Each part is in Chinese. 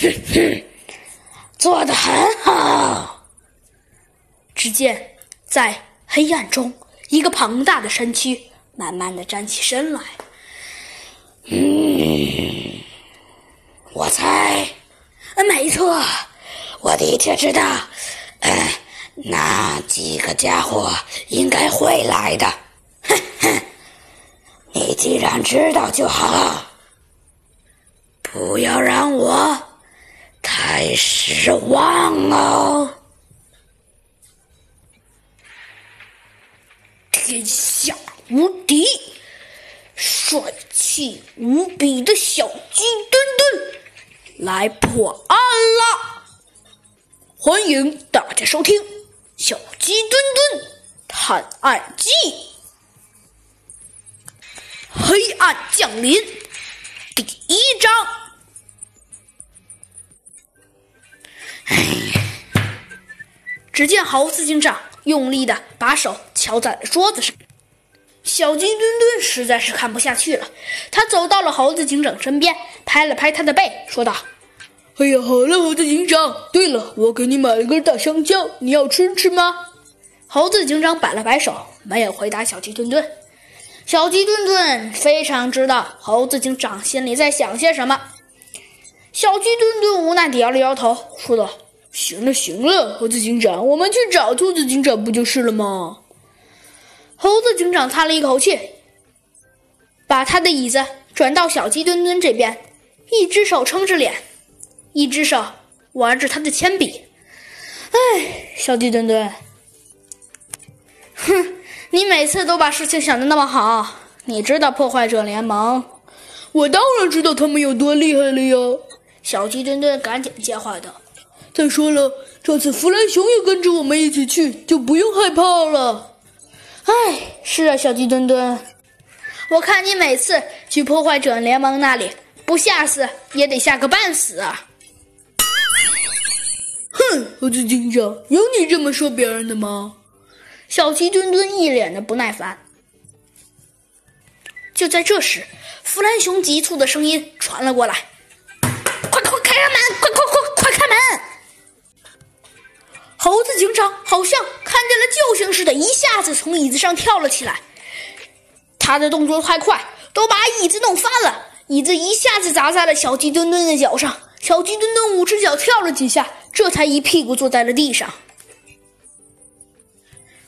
哼哼，做得很好。只见在黑暗中，一个庞大的身躯慢慢的站起身来。嗯，我猜，没错，我的确知道，嗯，那几个家伙应该会来的。哼哼，你既然知道就好，不要让我失望哦。天下无敌，帅气无比的小鸡墩墩来破案了！欢迎大家收听《小鸡墩墩探案记》，黑暗降临第一章。只见猴子警长用力的把手敲在了桌子上，小鸡墩墩实在是看不下去了，他走到了猴子警长身边，拍了拍他的背，说道：“哎呀，好了，猴子警长。对了，我给你买了根大香蕉，你要吃吃吗？”猴子警长摆了摆手，没有回答小鸡墩墩。小鸡墩墩非常知道猴子警长心里在想些什么。小鸡墩墩无奈地摇了摇头，说道。行了行了，猴子警长，我们去找兔子警长不就是了吗？猴子警长叹了一口气，把他的椅子转到小鸡墩墩这边，一只手撑着脸，一只手玩着他的铅笔。哎，小鸡墩墩，哼，你每次都把事情想的那么好，你知道破坏者联盟？我当然知道他们有多厉害了呀！小鸡墩墩赶紧接话道。再说了，这次弗兰熊也跟着我们一起去，就不用害怕了。哎，是啊，小鸡墩墩，我看你每次去破坏者联盟那里，不吓死也得吓个半死啊！哼，猴子警长，有你这么说别人的吗？小鸡墩墩一脸的不耐烦。就在这时，弗兰熊急促的声音传了过来：“快快开门！快快猴子警长好像看见了救星似的，一下子从椅子上跳了起来。他的动作太快，都把椅子弄翻了。椅子一下子砸在了小鸡墩墩的脚上，小鸡墩墩五只脚跳了几下，这才一屁股坐在了地上。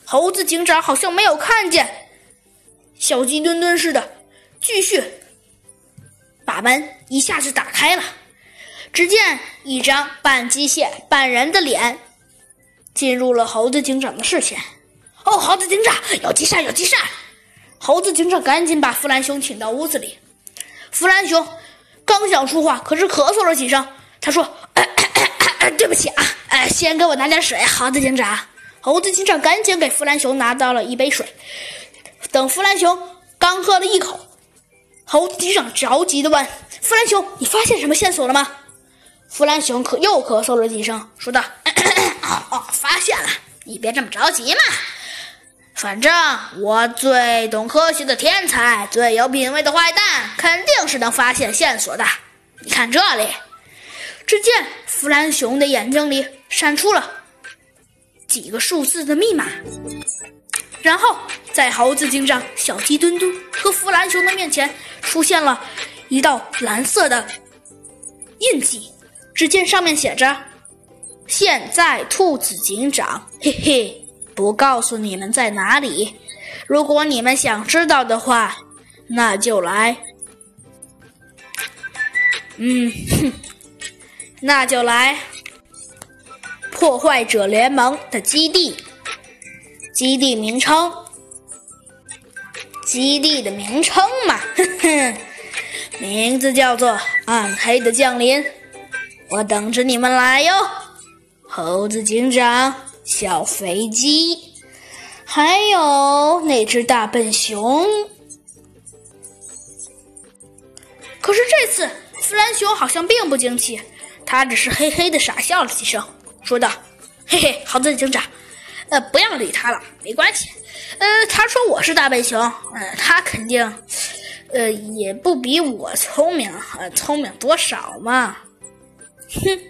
猴子警长好像没有看见小鸡墩墩似的，继续把门一下子打开了。只见一张半机械半人的脸。进入了猴子警长的视线。哦，猴子警长有急事，有急事！猴子警长赶紧把弗兰熊请到屋子里。弗兰熊刚想说话，可是咳嗽了几声。他说：“对不起啊，呃，先给我拿点水。”猴子警长，猴子警长赶紧给弗兰熊拿到了一杯水。等弗兰熊刚喝了一口，猴子警长着急的问：“弗兰熊，你发现什么线索了吗？”弗兰熊可又咳嗽了几声，说道。哦哦，发现了！你别这么着急嘛。反正我最懂科学的天才，最有品位的坏蛋，肯定是能发现线索的。你看这里，只见弗兰熊的眼睛里闪出了几个数字的密码，然后在猴子警长、小鸡墩墩和弗兰熊的面前出现了一道蓝色的印记。只见上面写着。现在，兔子警长，嘿嘿，不告诉你们在哪里。如果你们想知道的话，那就来。嗯，哼，那就来。破坏者联盟的基地，基地名称，基地的名称嘛，哼哼，名字叫做暗黑的降临。我等着你们来哟。猴子警长、小飞机，还有那只大笨熊。可是这次，弗兰熊好像并不惊奇，他只是嘿嘿的傻笑了几声，说道：“嘿嘿，猴子警长，呃，不要理他了，没关系。呃，他说我是大笨熊，呃，他肯定，呃，也不比我聪明，呃，聪明多少嘛。”哼！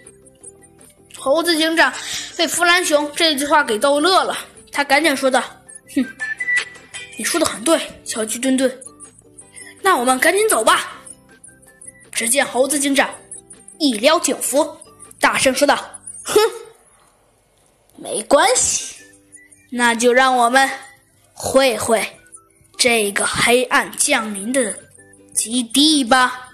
猴子警长被弗兰熊这句话给逗乐了，他赶紧说道：“哼，你说的很对，小鸡墩墩。那我们赶紧走吧。”只见猴子警长一撩警服，大声说道：“哼，没关系，那就让我们会会这个黑暗降临的基地吧。”